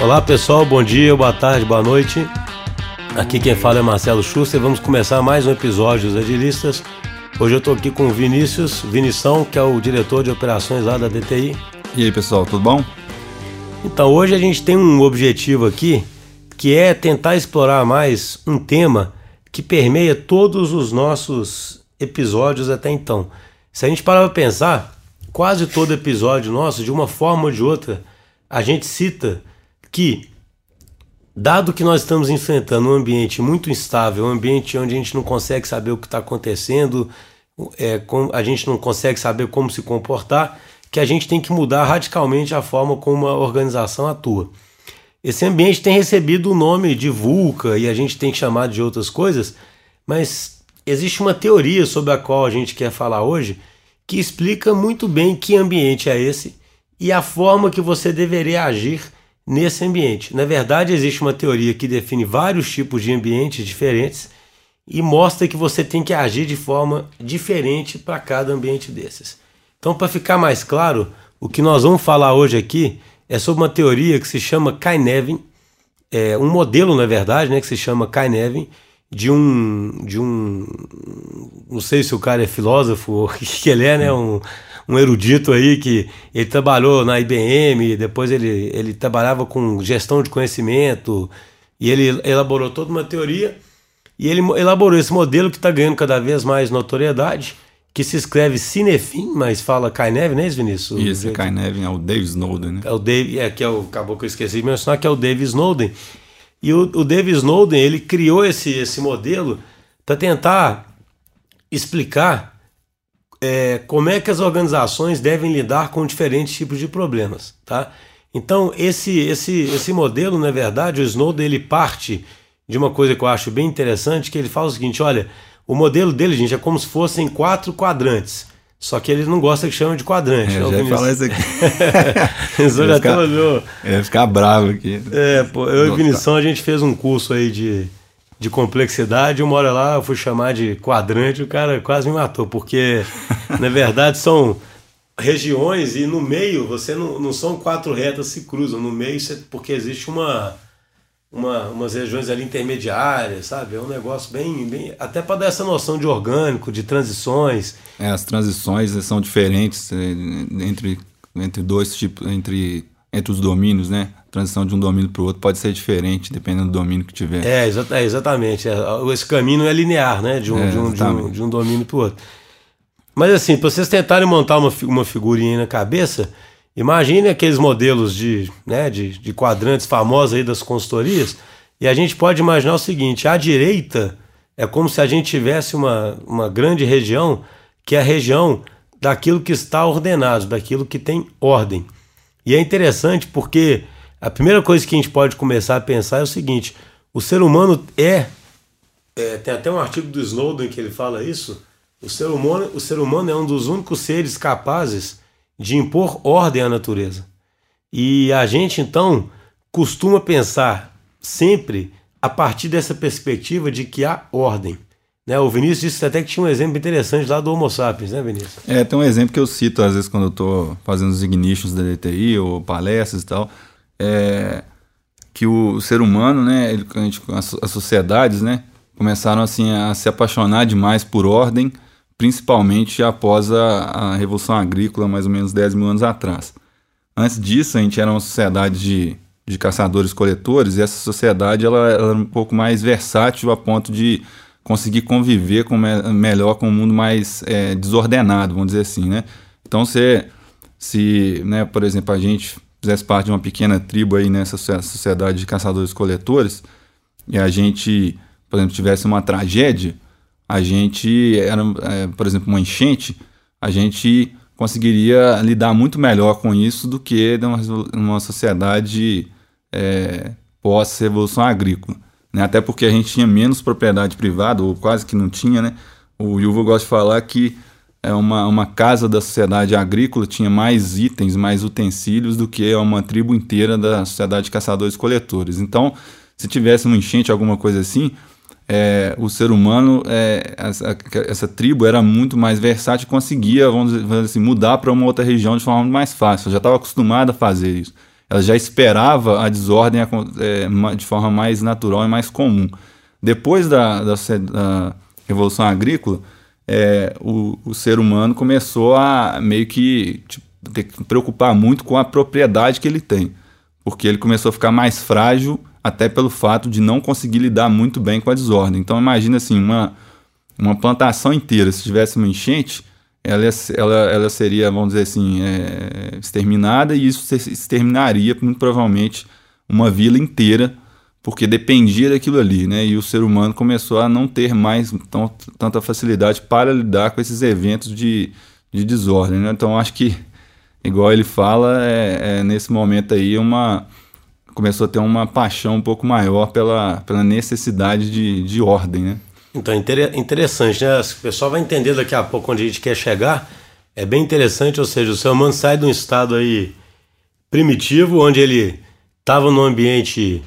Olá pessoal, bom dia, boa tarde, boa noite. Aqui quem fala é Marcelo Schuster. Vamos começar mais um episódio dos Agilistas. Hoje eu estou aqui com o Vinícius Vinição, que é o diretor de operações lá da DTI. E aí pessoal, tudo bom? Então hoje a gente tem um objetivo aqui que é tentar explorar mais um tema que permeia todos os nossos episódios até então. Se a gente parar para pensar, quase todo episódio nosso, de uma forma ou de outra, a gente cita que, dado que nós estamos enfrentando um ambiente muito instável, um ambiente onde a gente não consegue saber o que está acontecendo, é, a gente não consegue saber como se comportar, que a gente tem que mudar radicalmente a forma como a organização atua. Esse ambiente tem recebido o nome de VUCA e a gente tem chamado de outras coisas, mas existe uma teoria sobre a qual a gente quer falar hoje que explica muito bem que ambiente é esse e a forma que você deveria agir nesse ambiente. Na verdade, existe uma teoria que define vários tipos de ambientes diferentes e mostra que você tem que agir de forma diferente para cada ambiente desses. Então, para ficar mais claro, o que nós vamos falar hoje aqui é sobre uma teoria que se chama Kainevin, é um modelo, na verdade, né, que se chama Kainevin, de um de um não sei se o cara é filósofo ou o que ele é, né, um um erudito aí que ele trabalhou na IBM, depois ele, ele trabalhava com gestão de conhecimento e ele elaborou toda uma teoria e ele elaborou esse modelo que está ganhando cada vez mais notoriedade, que se escreve Cinefim, mas fala Kainevin, né, Vinícius? Isso, Kainevin é o Dave Snowden, né? É o Dave, é que é o, acabou que eu esqueci de mencionar, que é o Dave Snowden. E o, o Dave Snowden, ele criou esse, esse modelo para tentar explicar é, como é que as organizações devem lidar com diferentes tipos de problemas, tá? Então esse esse esse modelo, na verdade, o Snowden ele parte de uma coisa que eu acho bem interessante, que ele fala o seguinte, olha, o modelo dele, gente, é como se fossem quatro quadrantes. Só que ele não gosta que chama de quadrante. É, já ia falar isso aqui. Isso já ficar, olhou. Ia ficar bravo aqui. É, pô, eu e Vinição, a gente fez um curso aí de de complexidade. Uma hora lá eu fui chamar de quadrante, o cara quase me matou, porque na verdade são regiões e no meio você não, não são quatro retas se cruzam, no meio você, porque existe uma, uma umas regiões ali intermediárias, sabe? É um negócio bem, bem até para dar essa noção de orgânico, de transições. É, as transições são diferentes é, entre entre dois tipos, entre entre os domínios, né? Transição de um domínio para o outro pode ser diferente, dependendo do domínio que tiver. É, é exatamente. É, esse caminho não é linear, né? De um, é, de um, de um, de um domínio para o outro. Mas assim, para vocês tentarem montar uma, uma figurinha na cabeça, imagine aqueles modelos de, né, de, de quadrantes famosos aí das consultorias, e a gente pode imaginar o seguinte: à direita é como se a gente tivesse uma, uma grande região, que é a região daquilo que está ordenado, daquilo que tem ordem. E é interessante porque a primeira coisa que a gente pode começar a pensar é o seguinte: o ser humano é, é tem até um artigo do Snowden que ele fala isso. O ser, humano, o ser humano é um dos únicos seres capazes de impor ordem à natureza. E a gente então costuma pensar sempre a partir dessa perspectiva de que há ordem. Né? O Vinícius disse até que tinha um exemplo interessante lá do Homo sapiens, né, Vinícius? É, tem um exemplo que eu cito às vezes quando eu estou fazendo os ignitions da DTI ou palestras e tal, é que o ser humano, né, ele, a gente, as, as sociedades, né, começaram assim a se apaixonar demais por ordem, principalmente após a, a Revolução Agrícola, mais ou menos 10 mil anos atrás. Antes disso, a gente era uma sociedade de, de caçadores-coletores e essa sociedade ela, ela era um pouco mais versátil a ponto de conseguir conviver com melhor com um mundo mais é, desordenado, vamos dizer assim, né? Então, se, se né, por exemplo, a gente fizesse parte de uma pequena tribo aí nessa sociedade de caçadores-coletores e a gente, por exemplo, tivesse uma tragédia, a gente, era, é, por exemplo, uma enchente, a gente conseguiria lidar muito melhor com isso do que numa, numa sociedade é, pós-revolução agrícola né? até porque a gente tinha menos propriedade privada, ou quase que não tinha, né? O Yuval gosta de falar que é uma, uma casa da sociedade agrícola tinha mais itens, mais utensílios do que uma tribo inteira da sociedade de caçadores-coletores. Então, se tivesse uma enchente, alguma coisa assim, é, o ser humano, é, essa, essa, tribo era muito mais versátil e conseguia, vamos dizer assim, mudar para uma outra região de forma mais fácil. Já estava acostumado a fazer isso. ela já esperava a desordem é, de forma mais natural e mais comum. Depois da, da, da Revolução Agrícola, é, o, o, ser humano começou a meio que tipo, ter que preocupar muito com a propriedade que ele tem, porque ele começou a ficar mais frágil até pelo fato de não conseguir lidar muito bem com a desordem. Então imagina assim, uma, uma plantação inteira, se tivesse uma enchente, ela, ela, ela seria, vamos dizer assim, é, exterminada e isso exterminaria muito provavelmente uma vila inteira, porque dependia daquilo ali, né? E o ser humano começou a não ter mais tão, tanta facilidade para lidar com esses eventos de, de desordem, né? Então acho que, igual ele fala, é, é nesse momento aí uma começou a ter uma paixão um pouco maior pela, pela necessidade de, de ordem, né? Então, interessante, né? O pessoal vai entender daqui a pouco onde a gente quer chegar. É bem interessante, ou seja, o ser humano sai de um estado aí primitivo, onde ele estava num ambiente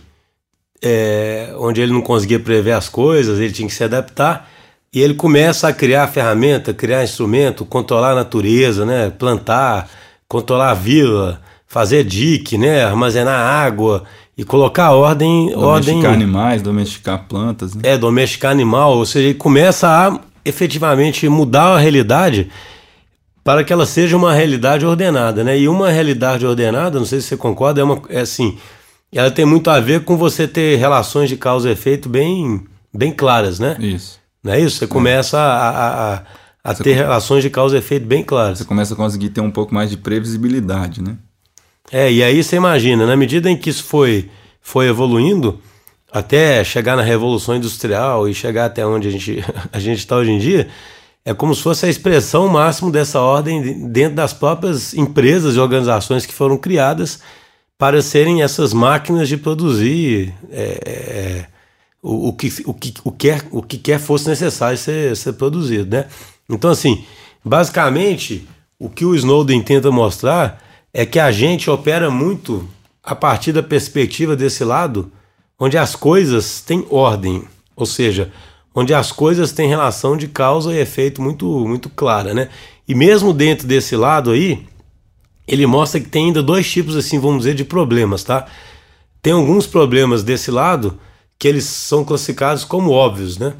é, onde ele não conseguia prever as coisas, ele tinha que se adaptar, e ele começa a criar ferramenta, criar instrumento, controlar a natureza, né? plantar, controlar a vila, fazer dique, né? armazenar água, e colocar ordem. Domesticar ordem, animais, domesticar plantas. Né? É, domesticar animal, ou seja, ele começa a efetivamente mudar a realidade para que ela seja uma realidade ordenada, né? E uma realidade ordenada, não sei se você concorda, é, uma, é assim, ela tem muito a ver com você ter relações de causa e efeito bem, bem claras, né? Isso. Não é isso? Você começa a, a, a, a ter come... relações de causa e efeito bem claras. Você começa a conseguir ter um pouco mais de previsibilidade, né? É, e aí você imagina, na medida em que isso foi, foi evoluindo, até chegar na Revolução Industrial e chegar até onde a gente a está hoje em dia, é como se fosse a expressão máxima dessa ordem dentro das próprias empresas e organizações que foram criadas para serem essas máquinas de produzir é, é, o, o, que, o, que, o, quer, o que quer fosse necessário ser, ser produzido. Né? Então, assim, basicamente, o que o Snowden tenta mostrar é que a gente opera muito a partir da perspectiva desse lado, onde as coisas têm ordem, ou seja, onde as coisas têm relação de causa e efeito muito, muito clara, né? E mesmo dentro desse lado aí, ele mostra que tem ainda dois tipos, assim, vamos dizer, de problemas, tá? Tem alguns problemas desse lado que eles são classificados como óbvios, né?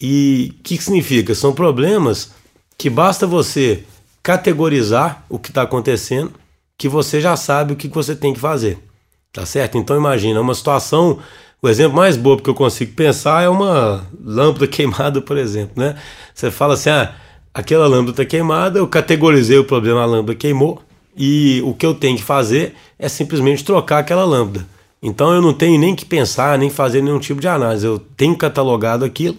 E o que, que significa? São problemas que basta você categorizar o que está acontecendo que você já sabe o que você tem que fazer. Tá certo? Então imagina uma situação, o exemplo mais bobo que eu consigo pensar é uma lâmpada queimada, por exemplo, né? Você fala assim: "Ah, aquela lâmpada está queimada, eu categorizei o problema, a lâmpada queimou, e o que eu tenho que fazer é simplesmente trocar aquela lâmpada. Então eu não tenho nem que pensar, nem fazer nenhum tipo de análise. Eu tenho catalogado aquilo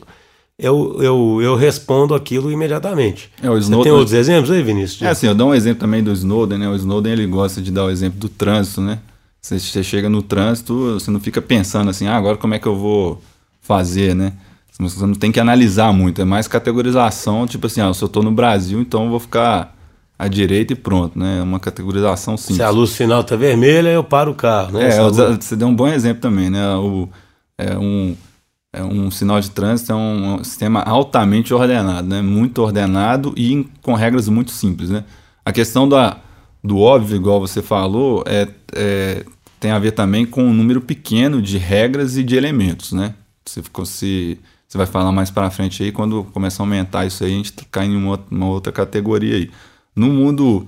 eu, eu, eu respondo aquilo imediatamente. É, Snowden... Você tem outros exemplos aí, Vinícius? É assim, eu dou um exemplo também do Snowden, né? O Snowden ele gosta de dar o exemplo do trânsito, né? Você, você chega no trânsito, você não fica pensando assim, ah, agora como é que eu vou fazer, né? Você não tem que analisar muito, é mais categorização, tipo assim, ah, se eu estou no Brasil, então eu vou ficar à direita e pronto, né? É uma categorização simples. Se a luz sinal tá vermelha, eu paro o carro, né? É, você deu um bom exemplo também, né? O, é um é um sinal de trânsito é um, sistema altamente ordenado, né? muito ordenado e com regras muito simples. Né? A questão da, do óbvio, igual você falou, é, é, tem a ver também com um número pequeno de regras e de elementos. Né? Você, se, você vai falar mais para frente aí, quando começar a aumentar isso aí, a gente cai em uma, uma outra categoria aí. No mundo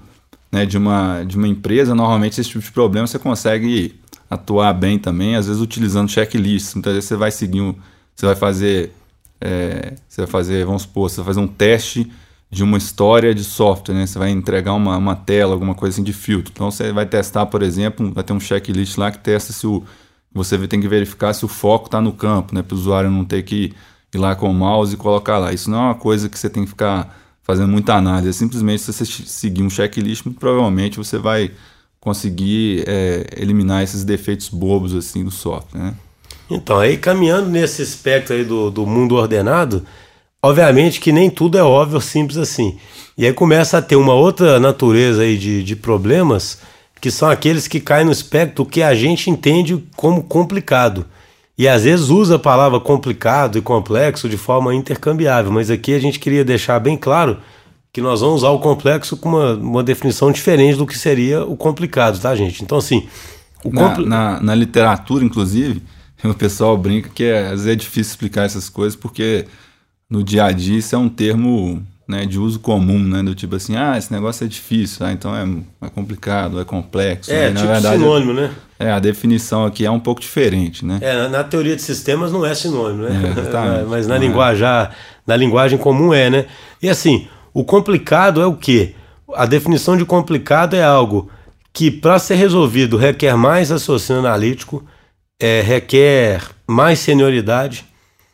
né, de, uma, de uma empresa, normalmente esse tipo de problema você consegue atuar bem também, às vezes utilizando checklists. Muitas vezes você vai seguir um, você vai fazer, é, você vai fazer, vamos supor, você vai fazer um teste de uma história de software, né? Você vai entregar uma, uma tela, alguma coisa assim de filtro. Então você vai testar, por exemplo, vai ter um checklist lá que testa se o você tem que verificar se o foco está no campo, né? Para o usuário não ter que ir lá com o mouse e colocar lá. Isso não é uma coisa que você tem que ficar fazendo muita análise. É simplesmente se você seguir um checklist, provavelmente você vai conseguir é, eliminar esses defeitos bobos assim do software, né? Então, aí caminhando nesse espectro aí do, do mundo ordenado, obviamente que nem tudo é óbvio, simples assim. E aí começa a ter uma outra natureza aí de, de problemas, que são aqueles que caem no espectro que a gente entende como complicado. E às vezes usa a palavra complicado e complexo de forma intercambiável, mas aqui a gente queria deixar bem claro que nós vamos usar o complexo com uma, uma definição diferente do que seria o complicado, tá, gente? Então, assim, na, na, na, literatura, inclusive, o pessoal brinca que é, às vezes é difícil explicar essas coisas porque no dia a dia isso é um termo né, de uso comum, né? Do tipo assim, ah, esse negócio é difícil, ah, então é, é complicado, é complexo. É, né? tipo verdade, sinônimo, né? É, a definição aqui é um pouco diferente, né? É, na teoria de sistemas não é sinônimo, né? É, Mas na, linguagem, na linguagem comum é, né? E assim, o complicado é o quê? A definição de complicado é algo que, para ser resolvido, requer mais raciocínio analítico, é, requer mais senioridade.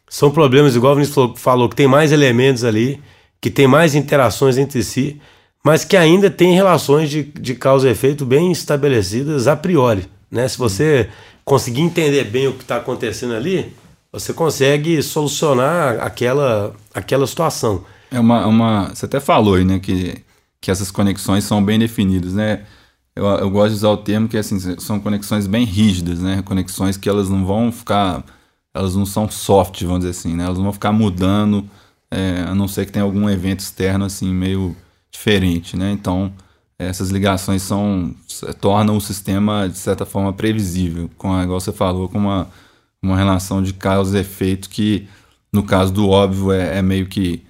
São problemas, igual o Vinícius falou, que tem mais elementos ali que tem mais interações entre si, mas que ainda tem relações de, de causa e efeito bem estabelecidas a priori. Né? Se você conseguir entender bem o que está acontecendo ali, você consegue solucionar aquela, aquela situação. É uma, uma, você até falou aí, né, que, que essas conexões são bem definidas, né? Eu, eu gosto de usar o termo que assim, são conexões bem rígidas, né? Conexões que elas não vão ficar, elas não são soft, vamos dizer assim, né? Elas não vão ficar mudando é, a não ser que tenha algum evento externo assim meio diferente, né? Então essas ligações são tornam o sistema de certa forma previsível, com igual você falou, com uma, uma relação de causa e efeito que no caso do óbvio é, é meio que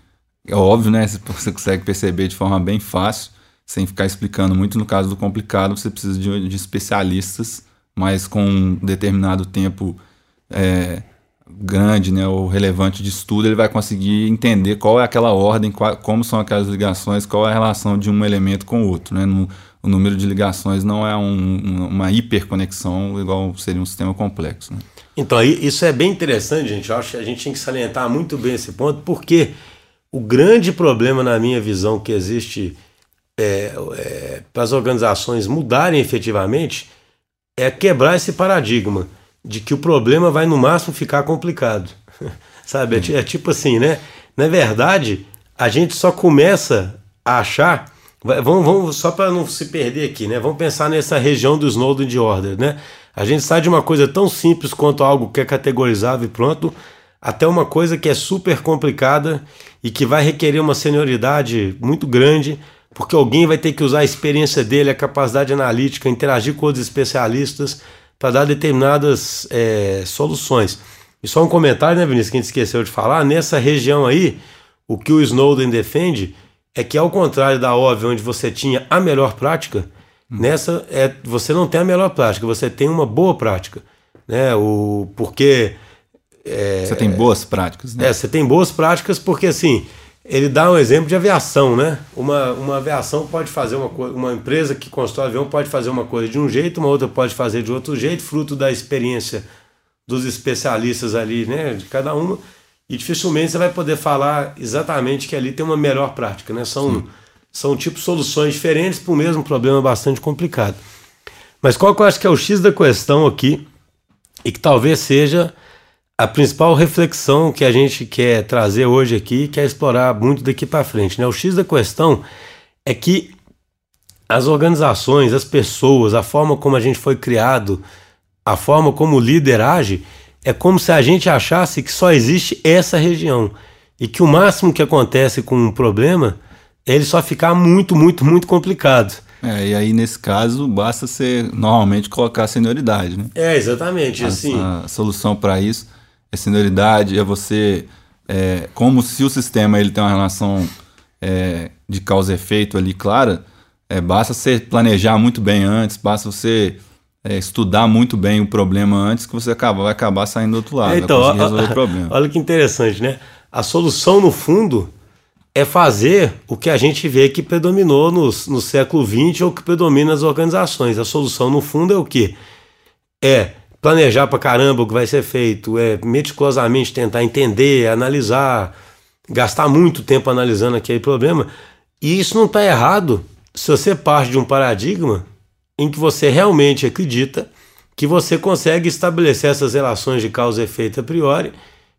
é óbvio, né? Você consegue perceber de forma bem fácil, sem ficar explicando muito. No caso do complicado, você precisa de, de especialistas, mas com um determinado tempo é, grande, né, ou relevante de estudo, ele vai conseguir entender qual é aquela ordem, qual, como são aquelas ligações, qual é a relação de um elemento com o outro. Né? No, o número de ligações não é um, uma hiperconexão igual seria um sistema complexo. Né? Então, isso é bem interessante, gente. Eu acho que a gente tem que salientar muito bem esse ponto, porque o grande problema, na minha visão, que existe é, é, para as organizações mudarem efetivamente é quebrar esse paradigma de que o problema vai no máximo ficar complicado. Sabe? É, é, tipo assim, né? Na verdade, a gente só começa a achar. Vamos, vamos só para não se perder aqui, né? Vamos pensar nessa região do Snowden de Order, né? A gente sai de uma coisa tão simples quanto algo que é categorizável e pronto, até uma coisa que é super complicada e que vai requerer uma senioridade muito grande, porque alguém vai ter que usar a experiência dele, a capacidade analítica, interagir com outros especialistas para dar determinadas é, soluções. E só um comentário, né, Vinícius, que a gente esqueceu de falar, nessa região aí, o que o Snowden defende é que ao contrário da óbvia, onde você tinha a melhor prática, hum. nessa é você não tem a melhor prática, você tem uma boa prática, né? O porque é, você tem boas práticas, né? É, você tem boas práticas porque assim, ele dá um exemplo de aviação, né? Uma, uma aviação pode fazer uma coisa, uma empresa que constrói avião pode fazer uma coisa de um jeito, uma outra pode fazer de outro jeito, fruto da experiência dos especialistas ali, né? De cada uma. E dificilmente você vai poder falar exatamente que ali tem uma melhor prática, né? São, são tipo soluções diferentes para o mesmo problema bastante complicado. Mas qual que eu acho que é o X da questão aqui, e que talvez seja a principal reflexão que a gente quer trazer hoje aqui, quer explorar muito daqui para frente, né? O X da questão é que as organizações, as pessoas, a forma como a gente foi criado, a forma como o líder age, é como se a gente achasse que só existe essa região e que o máximo que acontece com um problema é ele só ficar muito, muito, muito complicado. É, e aí nesse caso basta ser normalmente colocar a senioridade, né? É, exatamente. A, assim, a solução para isso é senioridade, é você. É, como se o sistema ele tem uma relação é, de causa e efeito ali clara, é, basta você planejar muito bem antes, basta você é, estudar muito bem o problema antes que você acaba, vai acabar saindo do outro lado, então, o problema. Olha que interessante, né? A solução, no fundo, é fazer o que a gente vê que predominou no, no século XX ou que predomina nas organizações. A solução, no fundo, é o quê? É planejar pra caramba o que vai ser feito, é meticulosamente tentar entender, analisar, gastar muito tempo analisando aquele problema. E isso não está errado se você parte de um paradigma em que você realmente acredita que você consegue estabelecer essas relações de causa e efeito a priori,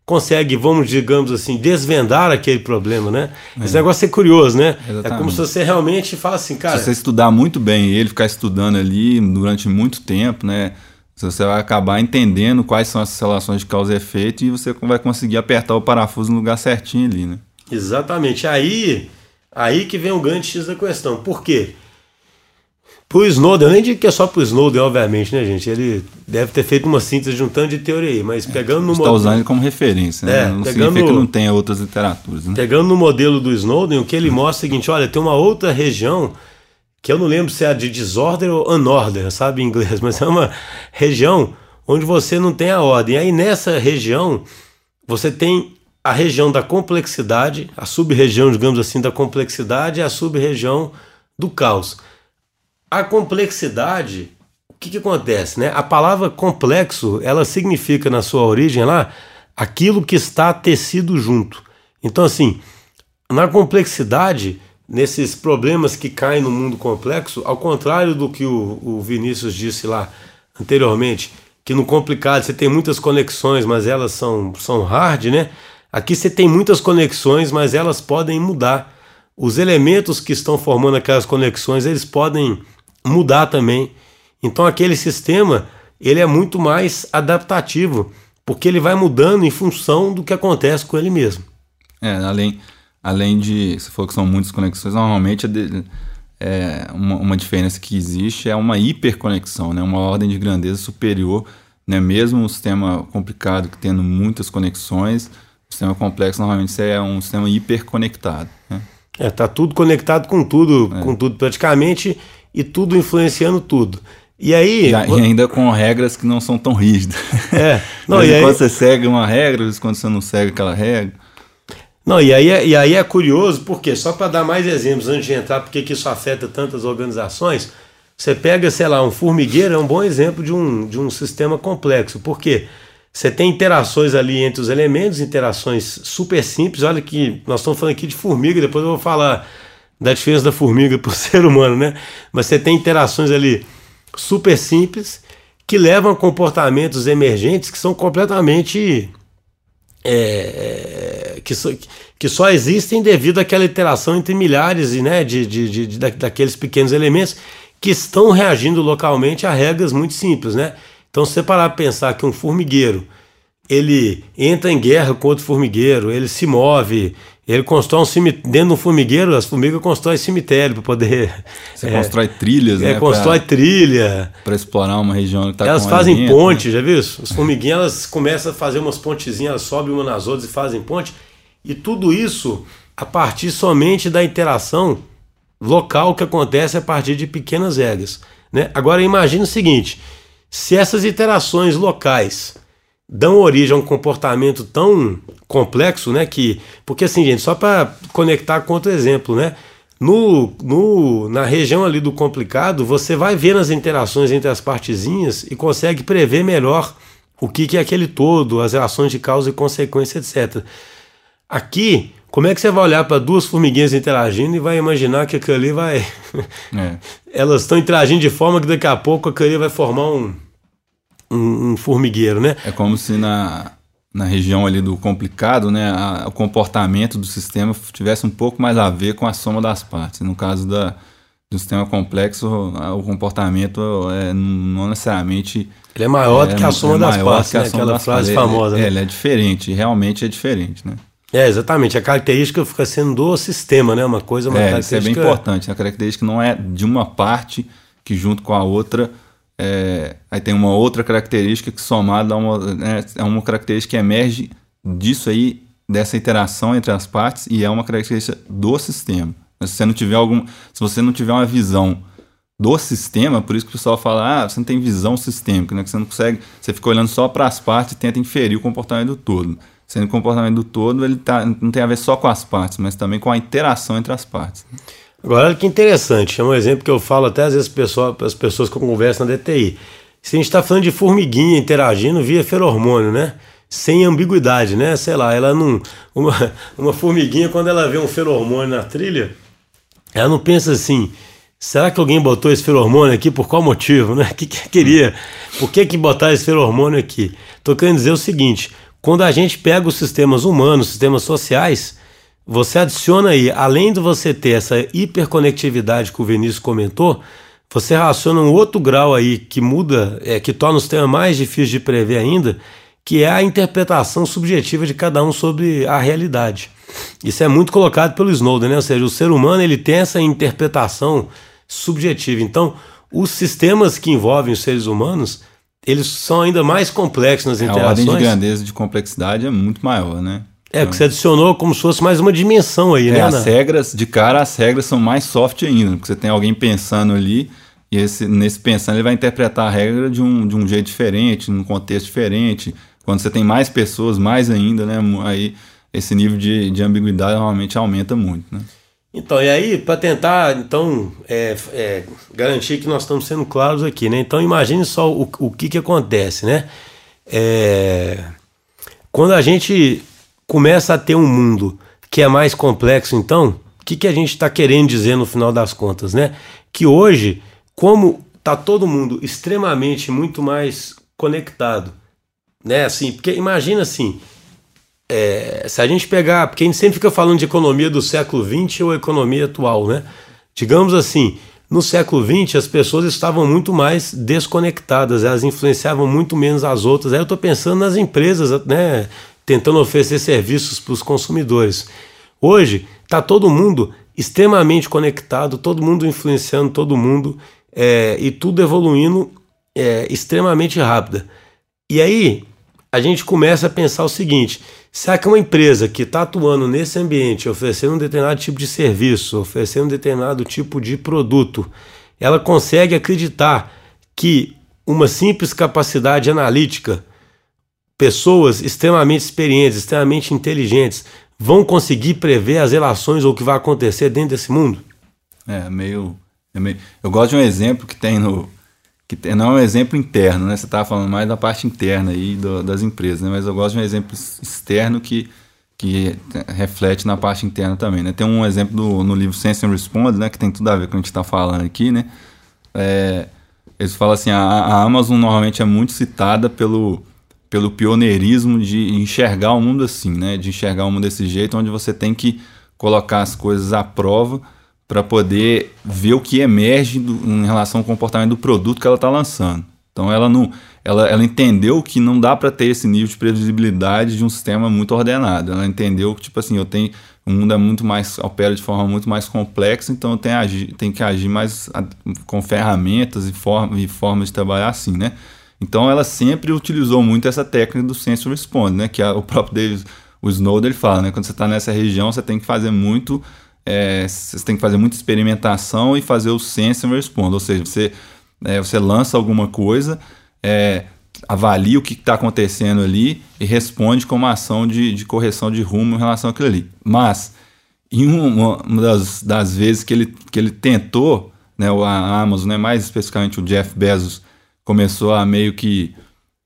consegue, vamos, digamos assim, desvendar aquele problema, né? É. Esse negócio é curioso, né? Exatamente. É como se você realmente fala assim, cara. Se você estudar muito bem ele, ficar estudando ali durante muito tempo, né? Você vai acabar entendendo quais são essas relações de causa e efeito e você vai conseguir apertar o parafuso no lugar certinho ali, né? Exatamente. Aí, aí que vem o grande X da questão. Por quê? Pro Snowden, eu nem digo que é só pro Snowden, obviamente, né, gente? Ele deve ter feito uma síntese de um tanto de teoria aí, mas pegando no Está modelo. usando ele como referência, né? É, não pegando- significa que não tenha outras literaturas, né? Pegando no modelo do Snowden, o que ele mostra é o seguinte: olha, tem uma outra região que eu não lembro se é de disorder ou unorder, sabe em inglês, mas é uma região onde você não tem a ordem. Aí nessa região, você tem a região da complexidade, a sub-região, digamos assim, da complexidade e a sub-região do caos. A complexidade, o que, que acontece, né? A palavra complexo, ela significa na sua origem lá aquilo que está tecido junto. Então, assim, na complexidade, nesses problemas que caem no mundo complexo, ao contrário do que o, o Vinícius disse lá anteriormente, que no complicado você tem muitas conexões, mas elas são, são hard, né? Aqui você tem muitas conexões, mas elas podem mudar. Os elementos que estão formando aquelas conexões, eles podem mudar também. Então aquele sistema, ele é muito mais adaptativo, porque ele vai mudando em função do que acontece com ele mesmo. É, além, além de. Você falou que são muitas conexões, normalmente é é, uma, uma diferença que existe é uma hiperconexão, né? uma ordem de grandeza superior. Né? Mesmo um sistema complicado que tendo muitas conexões, o sistema complexo normalmente é um sistema hiperconectado. Né? É, tá tudo conectado com tudo, com tudo praticamente, e tudo influenciando tudo. E aí. E, a- e ainda com regras que não são tão rígidas. É, não, e aí, quando você segue uma regra, quando você não segue aquela regra. Não, e aí, é- e aí é curioso, porque só para dar mais exemplos antes de entrar, porque que isso afeta tantas organizações, você pega, sei lá, um formigueiro é um bom exemplo de um, de um sistema complexo, porque você tem interações ali entre os elementos, interações super simples. Olha que nós estamos falando aqui de formiga, depois eu vou falar da diferença da formiga para o ser humano, né? Mas você tem interações ali super simples que levam a comportamentos emergentes que são completamente é, que, só, que só existem devido àquela interação entre milhares né, de, de, de, de- da- daqueles pequenos elementos que estão reagindo localmente a regras muito simples, né? Então, se você parar para pensar que um formigueiro ele entra em guerra com outro formigueiro, ele se move, ele constrói um cemitério. Dentro de um formigueiro, as formigas constroem cemitério para poder. Você é, constrói trilhas, é, né? constrói trilha. Para explorar uma região que tá Elas fazem ponte, já viu isso? As formiguinhas elas começam a fazer umas pontezinhas, elas sobem uma nas outras e fazem ponte. E tudo isso a partir somente da interação local que acontece a partir de pequenas regras. Né? Agora imagine o seguinte: se essas interações locais dão origem a um comportamento tão complexo, né? Que, porque assim, gente, só para conectar com outro exemplo, né? No, no, na região ali do complicado, você vai vendo as interações entre as partezinhas e consegue prever melhor o que, que é aquele todo, as relações de causa e consequência, etc. Aqui, como é que você vai olhar para duas formiguinhas interagindo e vai imaginar que aquilo ali vai. É. Elas estão interagindo de forma que daqui a pouco aquilo ali vai formar um, um, um formigueiro, né? É como se na, na região ali do complicado, né, a- o comportamento do sistema tivesse um pouco mais a ver com a soma das partes. No caso da, do sistema complexo, a- o comportamento é não necessariamente Ele é maior do é, que a soma é das partes, né? soma Aquela frase partes. famosa. É, né? ele é diferente, realmente é diferente, né? É, exatamente. A característica fica sendo do sistema, né? Uma coisa, uma É, isso é bem característica. importante. A característica não é de uma parte que junto com a outra é, aí tem uma outra característica que somada né, é uma característica que emerge disso aí, dessa interação entre as partes e é uma característica do sistema. Se você não tiver algum, se você não tiver uma visão do sistema, por isso que o pessoal fala, ah, você não tem visão sistêmica, né? Que você não consegue, você fica olhando só para as partes e tenta inferir o comportamento do todo. Sendo o comportamento do todo, ele tá, não tem a ver só com as partes, mas também com a interação entre as partes. Agora, olha que interessante. É um exemplo que eu falo até às vezes para as pessoas que eu converso na DTI. Se a gente está falando de formiguinha interagindo via feromônio, né? Sem ambiguidade, né? Sei lá, ela não. Uma, uma formiguinha, quando ela vê um feromônio na trilha, ela não pensa assim. Será que alguém botou esse feromônio aqui por qual motivo, né? O que, que queria? Por que, que botar esse feromônio aqui? Tô querendo dizer o seguinte: quando a gente pega os sistemas humanos, sistemas sociais, você adiciona aí, além de você ter essa hiperconectividade que o Vinícius comentou, você relaciona um outro grau aí que muda, é, que torna o sistema mais difícil de prever ainda, que é a interpretação subjetiva de cada um sobre a realidade. Isso é muito colocado pelo Snowden, né? Ou seja, o ser humano ele tem essa interpretação subjetiva. Então, os sistemas que envolvem os seres humanos, eles são ainda mais complexos nas interações. A ordem de grandeza de complexidade é muito maior, né? É, porque você adicionou como se fosse mais uma dimensão aí, é, né? As regras, de cara, as regras são mais soft ainda, porque você tem alguém pensando ali, e esse, nesse pensando ele vai interpretar a regra de um, de um jeito diferente, num contexto diferente. Quando você tem mais pessoas, mais ainda, né? Aí esse nível de, de ambiguidade normalmente aumenta muito, né? Então, e aí, para tentar, então, é, é, garantir que nós estamos sendo claros aqui, né? Então, imagine só o, o que que acontece, né? É, quando a gente começa a ter um mundo que é mais complexo, então, o que, que a gente está querendo dizer no final das contas, né? Que hoje, como tá todo mundo extremamente muito mais conectado, né? Assim, porque imagina assim, é, se a gente pegar, porque a gente sempre fica falando de economia do século XX ou economia atual, né? Digamos assim, no século XX as pessoas estavam muito mais desconectadas, elas influenciavam muito menos as outras. Aí eu estou pensando nas empresas, né? Tentando oferecer serviços para os consumidores. Hoje está todo mundo extremamente conectado, todo mundo influenciando todo mundo é, e tudo evoluindo é, extremamente rápido. E aí a gente começa a pensar o seguinte: será que uma empresa que está atuando nesse ambiente, oferecendo um determinado tipo de serviço, oferecendo um determinado tipo de produto, ela consegue acreditar que uma simples capacidade analítica, pessoas extremamente experientes, extremamente inteligentes, vão conseguir prever as relações ou o que vai acontecer dentro desse mundo? É meio, é meio. Eu gosto de um exemplo que tem no, que não é um exemplo interno, né? Você estava falando mais da parte interna aí do, das empresas, né? Mas eu gosto de um exemplo externo que, que reflete na parte interna também, né? Tem um exemplo do, no livro Sense and Response, né? Que tem tudo a ver com o que a gente está falando aqui, né? É, eles falam assim, a, a, Amazon normalmente é muito citada pelo, pelo pioneirismo de enxergar o mundo assim, né? De enxergar o mundo desse jeito, onde você tem que colocar as coisas à prova para poder ver o que emerge do, em relação ao comportamento do produto que ela está lançando. Então ela não, ela, ela entendeu que não dá para ter esse nível de previsibilidade de um sistema muito ordenado. Ela entendeu que tipo assim, eu tenho o mundo é muito mais opera de forma muito mais complexa, então eu tenho, tenho que agir mais com ferramentas e, forma, e formas de trabalhar assim, né? Então ela sempre utilizou muito essa técnica do sense response, né? Que é o próprio David, o Snowden ele fala, né? Quando você está nessa região, você tem que fazer muito é, você tem que fazer muita experimentação e fazer o sense and respond, ou seja, você, é, você lança alguma coisa, é, avalia o que está acontecendo ali e responde com uma ação de, de correção de rumo em relação àquilo ali. Mas, em uma, uma das, das vezes que ele, que ele tentou, né, a Amazon, né, mais especificamente o Jeff Bezos, começou a meio que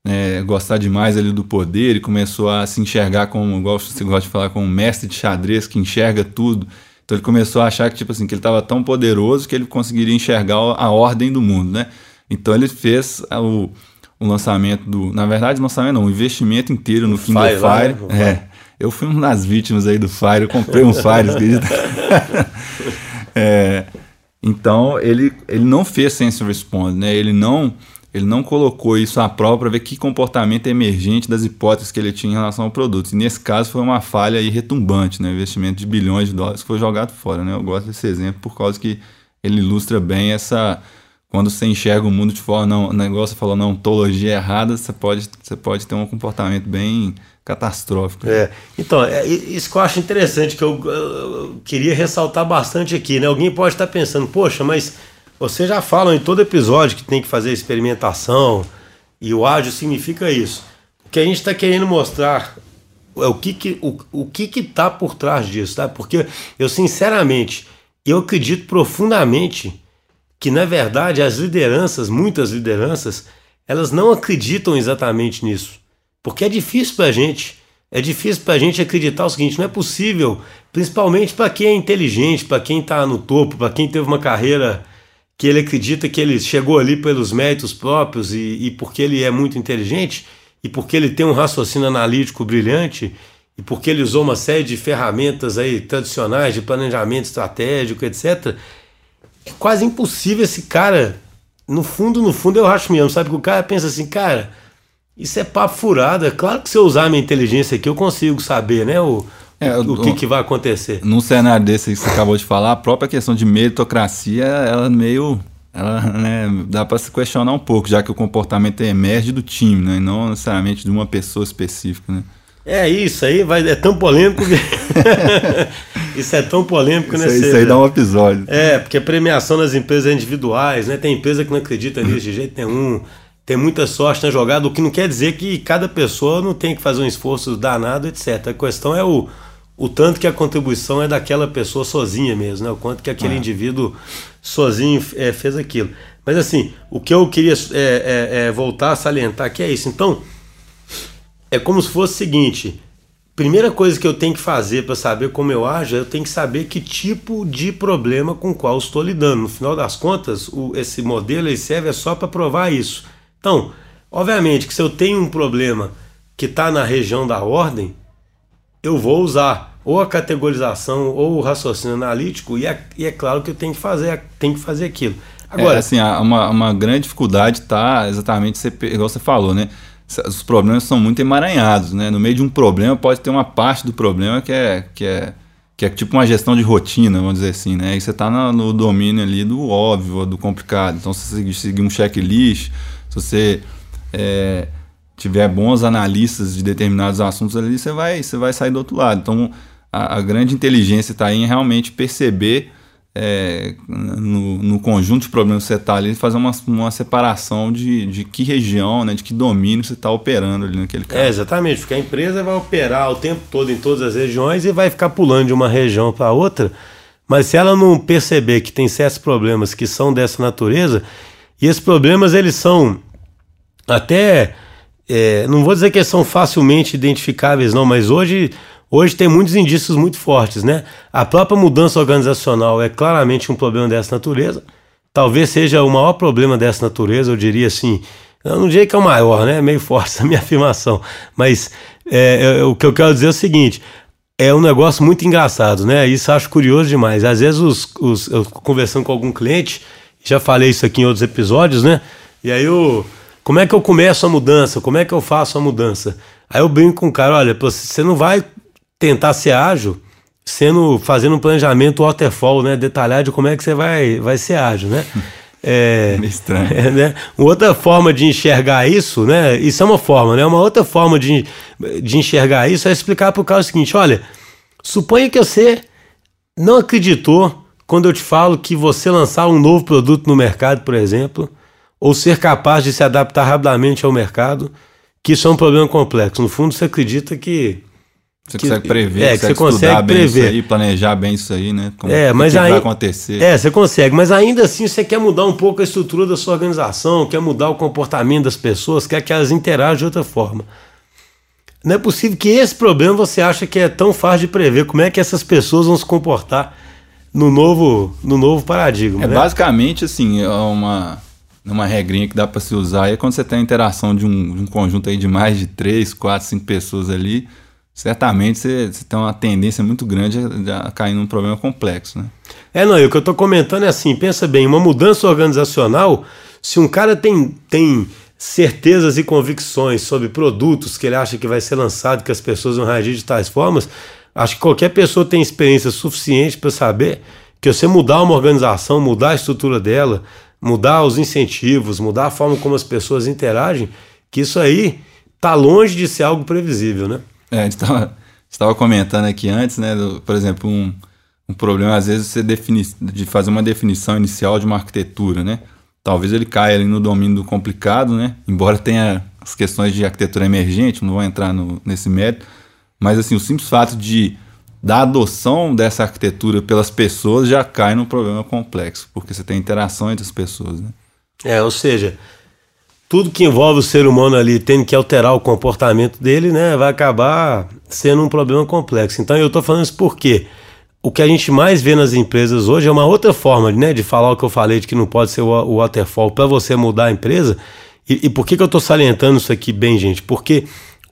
é, gostar demais ali do poder e começou a se enxergar como, igual você gosta de falar, como um mestre de xadrez que enxerga tudo então ele começou a achar que tipo assim que ele estava tão poderoso que ele conseguiria enxergar a ordem do mundo, né? Então ele fez o, o lançamento do, na verdade, lançamento não, o investimento inteiro no Kindle Fire. Fire lá, né? é, eu fui uma das vítimas aí do Fire, eu comprei um Fire, acredita? é, então ele, ele não fez sense response, né? Ele não ele não colocou isso à prova para ver que comportamento emergente das hipóteses que ele tinha em relação ao produto. E nesse caso foi uma falha aí retumbante, né? investimento de bilhões de dólares que foi jogado fora. Né? Eu gosto desse exemplo por causa que ele ilustra bem essa. Quando você enxerga o mundo de forma. Não, o negócio falou não, ontologia errada, você pode, você pode ter um comportamento bem catastrófico. É. Então, é, isso que eu acho interessante, que eu, eu queria ressaltar bastante aqui. Né? Alguém pode estar pensando, poxa, mas vocês já falam em todo episódio que tem que fazer experimentação e o ágil significa isso. O que a gente está querendo mostrar é o que que, o, o que que tá por trás disso, tá? Porque eu sinceramente, eu acredito profundamente que na verdade as lideranças, muitas lideranças, elas não acreditam exatamente nisso. Porque é difícil para a gente, é difícil para a gente acreditar o seguinte, não é possível, principalmente para quem é inteligente, para quem está no topo, para quem teve uma carreira que ele acredita que ele chegou ali pelos méritos próprios e, e porque ele é muito inteligente e porque ele tem um raciocínio analítico brilhante e porque ele usou uma série de ferramentas aí tradicionais de planejamento estratégico, etc. É quase impossível esse cara, no fundo, no fundo eu acho mesmo, sabe que o cara pensa assim, cara, isso é papo furado, é claro que se eu usar minha inteligência aqui eu consigo saber, né, o, é, o que, que vai acontecer. Num cenário desse que você acabou de falar, a própria questão de meritocracia, ela meio ela né, dá para se questionar um pouco, já que o comportamento emerge do time, né, e não necessariamente de uma pessoa específica. Né? É isso aí, vai, é tão polêmico. isso é tão polêmico, isso né? Isso aí dá um episódio. É, porque premiação das empresas individuais, né? Tem empresa que não acredita nisso de jeito nenhum. Tem muita sorte na jogada, o que não quer dizer que cada pessoa não tem que fazer um esforço danado, etc. A questão é o, o tanto que a contribuição é daquela pessoa sozinha mesmo, né? O quanto que aquele é. indivíduo sozinho é, fez aquilo. Mas assim, o que eu queria é, é, é voltar a salientar aqui é isso. Então, é como se fosse o seguinte: primeira coisa que eu tenho que fazer para saber como eu ajo, eu tenho que saber que tipo de problema com qual estou lidando. No final das contas, o, esse modelo ele serve é só para provar isso. Então, obviamente que se eu tenho um problema que está na região da ordem, eu vou usar ou a categorização ou o raciocínio analítico e é, e é claro que eu tenho que fazer, tenho que fazer aquilo. Agora, é, assim, uma, uma grande dificuldade está exatamente, igual você falou, né? os problemas são muito emaranhados, né? No meio de um problema pode ter uma parte do problema que é, que é, que é tipo uma gestão de rotina, vamos dizer assim, né? E você está no, no, domínio ali do óbvio, do complicado. Então, se você seguir um checklist, se você é, tiver bons analistas de determinados assuntos ali, você vai, você vai sair do outro lado. Então, a, a grande inteligência está em realmente perceber é, no, no, conjunto de problemas que você está ali, fazer uma, uma separação de, de que região, né, de que domínio você está operando ali naquele caso. É, exatamente, porque a empresa vai operar o tempo todo em todas as regiões e vai ficar pulando de uma região para outra, mas se ela não perceber que tem certos problemas que são dessa natureza, e esses problemas eles são até, é, não vou dizer que são facilmente identificáveis não, mas hoje Hoje tem muitos indícios muito fortes, né? A própria mudança organizacional é claramente um problema dessa natureza. Talvez seja o maior problema dessa natureza, eu diria assim. Eu não diria que é o maior, né? Meio forte essa minha afirmação. Mas é, o que eu quero dizer é o seguinte: é um negócio muito engraçado, né? Isso eu acho curioso demais. Às vezes, os, os, eu conversando com algum cliente, já falei isso aqui em outros episódios, né? E aí eu. Como é que eu começo a mudança? Como é que eu faço a mudança? Aí eu brinco com o cara, olha, você não vai tentar ser ágil sendo fazendo um planejamento waterfall, né, detalhado de como é que você vai vai ser ágil, né? É, Meio estranho. É, né? Uma outra forma de enxergar isso, né? Isso é uma forma, né? Uma outra forma de, de enxergar isso é explicar para o cara o seguinte: olha, suponha que você não acreditou quando eu te falo que você lançar um novo produto no mercado, por exemplo, ou ser capaz de se adaptar rapidamente ao mercado, que isso é um problema complexo. No fundo, você acredita que você que, consegue prever, é, que você consegue prever. Aí, planejar bem isso aí, né? Como, é, mas que aí, vai acontecer. É, você consegue, mas ainda assim você quer mudar um pouco a estrutura da sua organização, quer mudar o comportamento das pessoas, quer que elas interajam de outra forma. Não é possível que esse problema você acha que é tão fácil de prever. Como é que essas pessoas vão se comportar no novo, no novo paradigma? É né? basicamente assim, é uma, uma regrinha que dá para se usar é quando você tem a interação de um, de um conjunto aí de mais de três, quatro, cinco pessoas ali certamente você, você, tem uma tendência muito grande a, a, cair num problema complexo, né? É, não, e o que eu estou comentando é assim, pensa bem, uma mudança organizacional, se um cara tem, tem certezas e convicções sobre produtos que ele acha que vai ser lançado, que as pessoas vão reagir de tais formas, acho que qualquer pessoa tem experiência suficiente para saber que você mudar uma organização, mudar a estrutura dela, mudar os incentivos, mudar a forma como as pessoas interagem, que isso aí está longe de ser algo previsível, né? É, a gente estava comentando aqui antes, né? Do, por exemplo, um, um problema, às vezes, você defini, de fazer uma definição inicial de uma arquitetura, né? Talvez ele caia ali no domínio do complicado, né? Embora tenha as questões de arquitetura emergente, não vou entrar no, nesse mérito, mas assim, o simples fato de da adoção dessa arquitetura pelas pessoas já cai num problema complexo, porque você tem interação entre as pessoas, né? É, ou seja, tudo que envolve o ser humano ali tendo que alterar o comportamento dele, né, vai acabar sendo um problema complexo. Então eu estou falando isso porque o que a gente mais vê nas empresas hoje é uma outra forma né, de falar o que eu falei, de que não pode ser o waterfall para você mudar a empresa. E, e por que, que eu estou salientando isso aqui bem, gente? Porque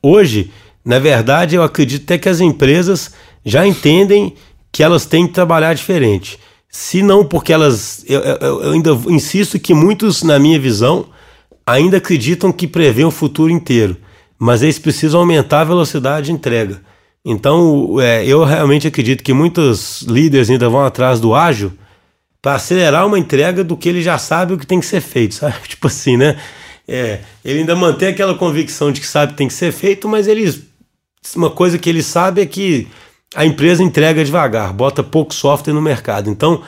hoje, na verdade, eu acredito até que as empresas já entendem que elas têm que trabalhar diferente. Se não, porque elas. Eu, eu, eu ainda insisto que muitos, na minha visão, ainda acreditam que prevê o futuro inteiro, mas eles precisam aumentar a velocidade de entrega. Então, é, eu realmente acredito que muitos líderes ainda vão atrás do ágil, para acelerar uma entrega do que ele já sabe o que tem que ser feito, sabe? Tipo assim, né? É, ele ainda mantém aquela convicção de que sabe que tem que ser feito, mas ele uma coisa que ele sabe é que a empresa entrega devagar, bota pouco software no mercado. Então,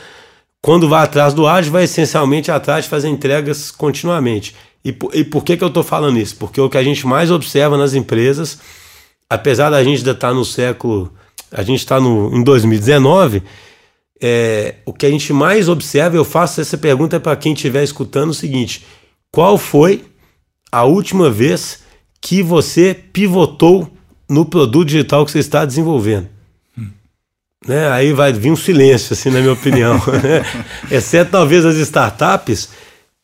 quando vai atrás do ágil, vai essencialmente atrás de fazer entregas continuamente. E, e por que, que eu estou falando isso? Porque o que a gente mais observa nas empresas, apesar da gente ainda estar tá no século, a gente está em 2019, é, o que a gente mais observa, eu faço essa pergunta para quem estiver escutando o seguinte: qual foi a última vez que você pivotou no produto digital que você está desenvolvendo? Né? Aí vai vir um silêncio, assim, na minha opinião. Né? Exceto talvez as startups,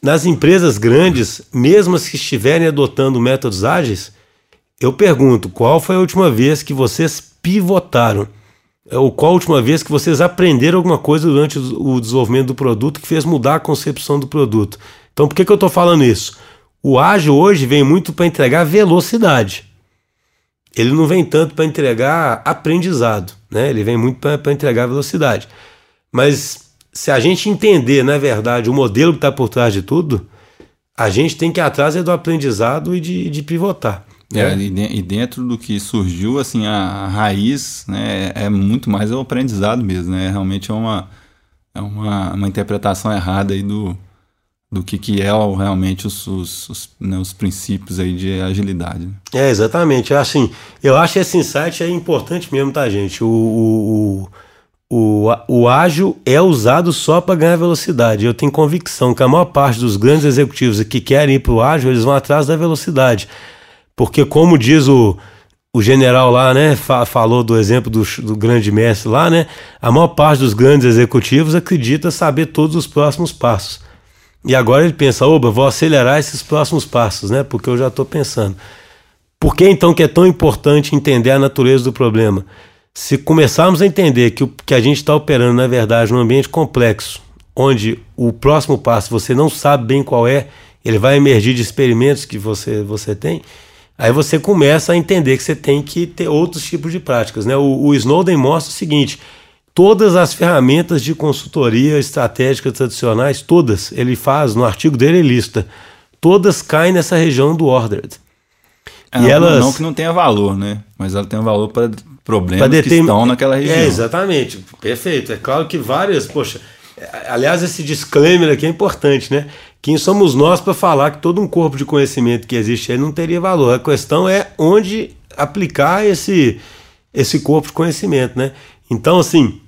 nas empresas grandes, mesmo as que estiverem adotando métodos ágeis, eu pergunto: qual foi a última vez que vocês pivotaram? É, ou qual a última vez que vocês aprenderam alguma coisa durante o desenvolvimento do produto que fez mudar a concepção do produto? Então, por que, que eu estou falando isso? O ágil hoje vem muito para entregar velocidade. Ele não vem tanto para entregar aprendizado, né? Ele vem muito para entregar velocidade. Mas se a gente entender, na verdade, o modelo que está por trás de tudo, a gente tem que ir atrás é do aprendizado e de, de pivotar. É, e dentro do que surgiu, assim, a, raiz né, é muito mais o aprendizado mesmo, né? Realmente é uma, é uma, uma interpretação errada aí do, do que, que é realmente os, os, os, né, os princípios aí de agilidade. Né? É, exatamente. Assim, eu acho esse insight é importante mesmo, tá, gente? O, o, o, o, o ágil é usado só para ganhar velocidade. Eu tenho convicção que a maior parte dos grandes executivos que querem ir para o ágil, eles vão atrás da velocidade. Porque, como diz o, o general lá, né, fa falou do exemplo do, do grande mestre lá, né, a maior parte dos grandes executivos acredita saber todos os próximos passos. E agora ele pensa, oba, vou acelerar esses próximos passos, né, porque eu já estou pensando. Por que então que é tão importante entender a natureza do problema? Se começarmos a entender que o que a gente está operando, na verdade, num ambiente complexo, onde o próximo passo você não sabe bem qual é, ele vai emergir de experimentos que você, você tem, Aí você começa a entender que você tem que ter outros tipos de práticas. Né? O, o Snowden mostra o seguinte: todas as ferramentas de consultoria estratégica tradicionais, todas, ele faz, no artigo dele ele lista, todas caem nessa região do ordered. É, e não, elas... não que não tenha valor, né? Mas ela tem um valor para problemas determin... que estão naquela região. É, exatamente. Perfeito. É claro que várias, poxa, aliás, esse disclaimer aqui é importante, né? Quem somos nós para falar que todo um corpo de conhecimento que existe aí não teria valor? A questão é onde aplicar esse, esse corpo de conhecimento, né? Então, assim,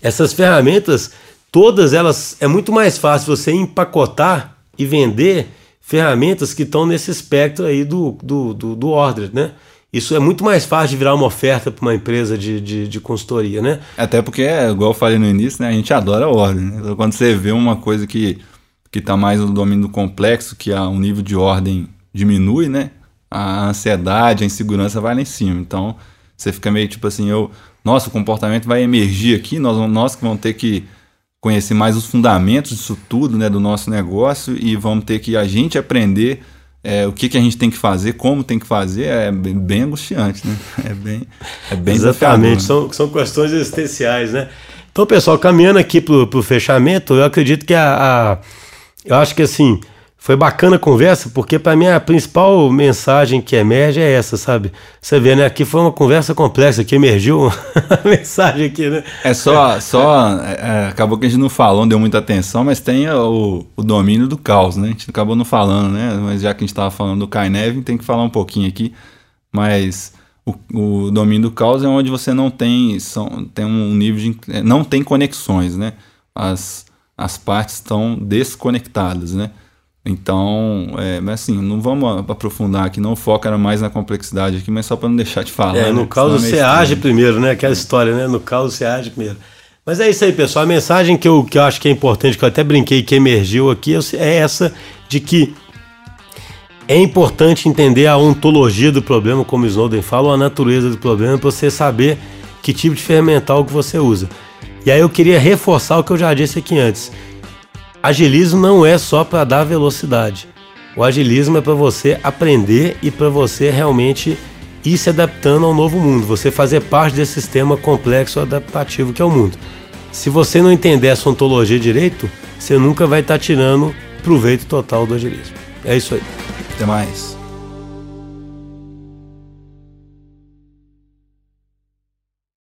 essas ferramentas, todas elas, é muito mais fácil você empacotar e vender ferramentas que estão nesse espectro aí do, do, do, do order, né? Isso é muito mais fácil de virar uma oferta para uma empresa de, de, de, consultoria, né? Até porque, igual eu falei no início, né, a gente adora a ordem. Né? Então, quando você vê uma coisa que está mais no domínio do complexo, que o nível de ordem diminui, né? A ansiedade, a insegurança vai lá em cima. Então, você fica meio tipo assim, eu, nosso comportamento vai emergir aqui, nós, nós que vamos ter que conhecer mais os fundamentos disso tudo, né, do nosso negócio e vamos ter que a gente aprender é, o que, que a gente tem que fazer, como tem que fazer, é bem, bem angustiante, né? É bem, é bem Exatamente, são, são questões existenciais, né? Então, pessoal, caminhando aqui para o fechamento, eu acredito que a, a eu acho que assim, foi bacana a conversa, porque para mim a principal mensagem que emerge é essa, sabe? Você vê, né? Aqui foi uma conversa complexa, que emergiu a mensagem aqui, né? É só, só é, é, acabou que a gente não falou, não deu muita atenção, mas tem o, o domínio do caos, né? A gente acabou não falando, né? Mas já que a gente estava falando do Kainevin, tem que falar um pouquinho aqui. Mas o, o domínio do caos é onde você não tem, são, tem um nível de, não tem conexões, né? As as partes estão desconectadas, né? Então, é, mas assim, não vamos aprofundar aqui, não foca mais na complexidade aqui, mas só para não deixar de falar. É, no né? caso você é age primeiro, né? Aquela história, né? No caso você age primeiro. Mas é isso aí, pessoal. A mensagem que eu, que eu acho que é importante, que eu até brinquei que emergiu aqui, é essa de que é importante entender a ontologia do problema, como o Snowden fala, ou a natureza do problema, para você saber que tipo de ferramental que você usa. E aí eu queria reforçar o que eu já disse aqui antes. Agilismo não é só para dar velocidade. O agilismo é para você aprender e para você realmente ir se adaptando ao novo mundo, você fazer parte desse sistema complexo adaptativo que é o mundo. se você não entender essa ontologia direito, você nunca vai estar tá tirando proveito total do agilismo. É isso aí. Até mais.